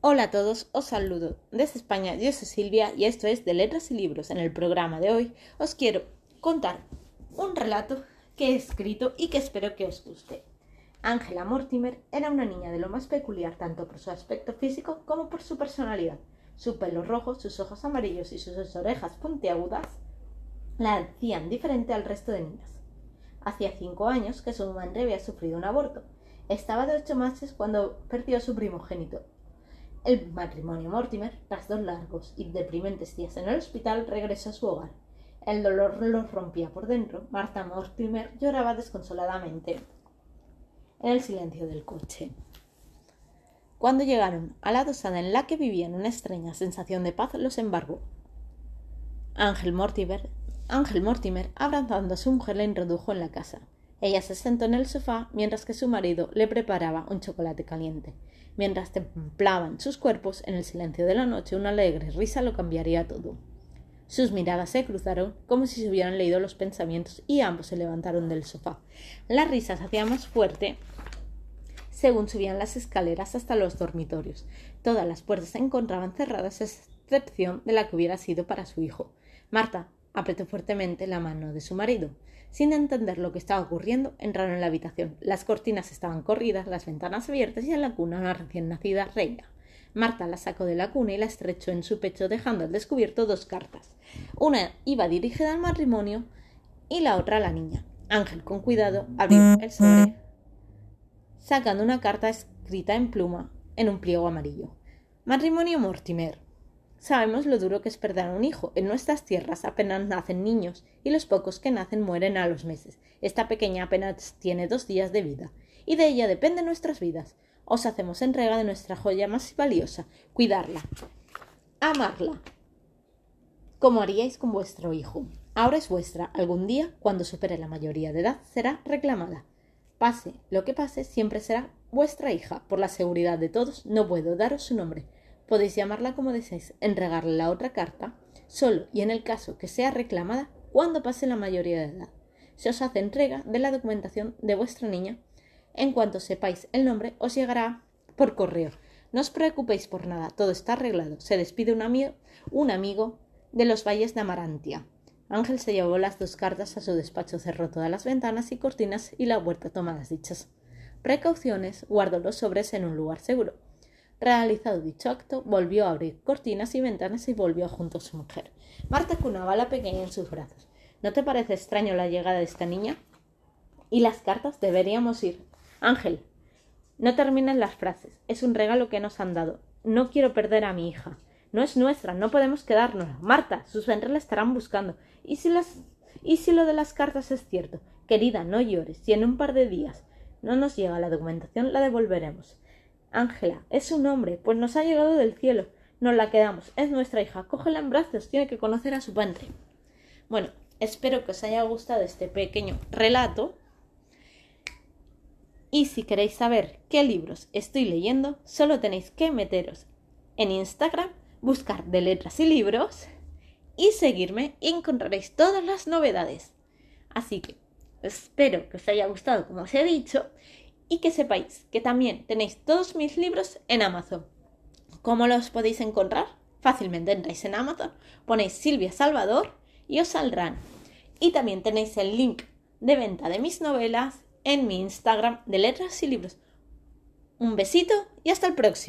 Hola a todos, os saludo desde España, yo soy Silvia y esto es de Letras y Libros. En el programa de hoy os quiero contar un relato que he escrito y que espero que os guste. Ángela Mortimer era una niña de lo más peculiar tanto por su aspecto físico como por su personalidad. Su pelo rojo, sus ojos amarillos y sus orejas puntiagudas la hacían diferente al resto de niñas. Hacía cinco años que su madre había sufrido un aborto estaba de ocho meses cuando perdió a su primogénito. El matrimonio Mortimer, tras dos largos y deprimentes días en el hospital, regresó a su hogar. El dolor los rompía por dentro. Marta Mortimer lloraba desconsoladamente en el silencio del coche. Cuando llegaron a la dosada en la que vivían una extraña sensación de paz, los embargó. Ángel Mortimer, Ángel Mortimer, abrazando a su mujer, la introdujo en la casa. Ella se sentó en el sofá mientras que su marido le preparaba un chocolate caliente. Mientras templaban sus cuerpos en el silencio de la noche, una alegre risa lo cambiaría todo. Sus miradas se cruzaron como si se hubieran leído los pensamientos y ambos se levantaron del sofá. La risa se hacía más fuerte según subían las escaleras hasta los dormitorios. Todas las puertas se encontraban cerradas a excepción de la que hubiera sido para su hijo. Marta apretó fuertemente la mano de su marido. Sin entender lo que estaba ocurriendo, entraron en la habitación. Las cortinas estaban corridas, las ventanas abiertas y en la cuna una recién nacida reina. Marta la sacó de la cuna y la estrechó en su pecho, dejando al descubierto dos cartas. Una iba dirigida al matrimonio y la otra a la niña. Ángel, con cuidado, abrió el sobre, sacando una carta escrita en pluma en un pliego amarillo. Matrimonio Mortimer. Sabemos lo duro que es perder a un hijo. En nuestras tierras apenas nacen niños y los pocos que nacen mueren a los meses. Esta pequeña apenas tiene dos días de vida y de ella dependen nuestras vidas. Os hacemos entrega de nuestra joya más valiosa, cuidarla, amarla, como haríais con vuestro hijo. Ahora es vuestra. Algún día, cuando supere la mayoría de edad, será reclamada. Pase lo que pase, siempre será vuestra hija. Por la seguridad de todos, no puedo daros su nombre Podéis llamarla como deseéis, entregarle la otra carta, solo y en el caso que sea reclamada cuando pase la mayoría de edad. Se os hace entrega de la documentación de vuestra niña. En cuanto sepáis el nombre, os llegará por correo. No os preocupéis por nada, todo está arreglado. Se despide un amigo, un amigo de los valles de Amarantia. Ángel se llevó las dos cartas a su despacho, cerró todas las ventanas y cortinas y la huerta tomadas dichas precauciones, guardó los sobres en un lugar seguro. Realizado dicho acto, volvió a abrir cortinas y ventanas y volvió junto a su mujer. Marta cunaba a la pequeña en sus brazos. ¿No te parece extraño la llegada de esta niña? ¿Y las cartas? Deberíamos ir. Ángel, no termines las frases. Es un regalo que nos han dado. No quiero perder a mi hija. No es nuestra, no podemos quedárnosla. Marta, sus ventres la estarán buscando. ¿Y si las ¿Y si lo de las cartas es cierto? Querida, no llores. Si en un par de días no nos llega la documentación, la devolveremos. Ángela, es su nombre, pues nos ha llegado del cielo. Nos la quedamos, es nuestra hija. Cógela en brazos, tiene que conocer a su padre. Bueno, espero que os haya gustado este pequeño relato. Y si queréis saber qué libros estoy leyendo, solo tenéis que meteros en Instagram, buscar de letras y libros y seguirme y encontraréis todas las novedades. Así que espero que os haya gustado como os he dicho y que sepáis que también tenéis todos mis libros en Amazon. ¿Cómo los podéis encontrar? Fácilmente entráis en Amazon, ponéis Silvia Salvador y os saldrán. Y también tenéis el link de venta de mis novelas en mi Instagram de letras y libros. Un besito y hasta el próximo.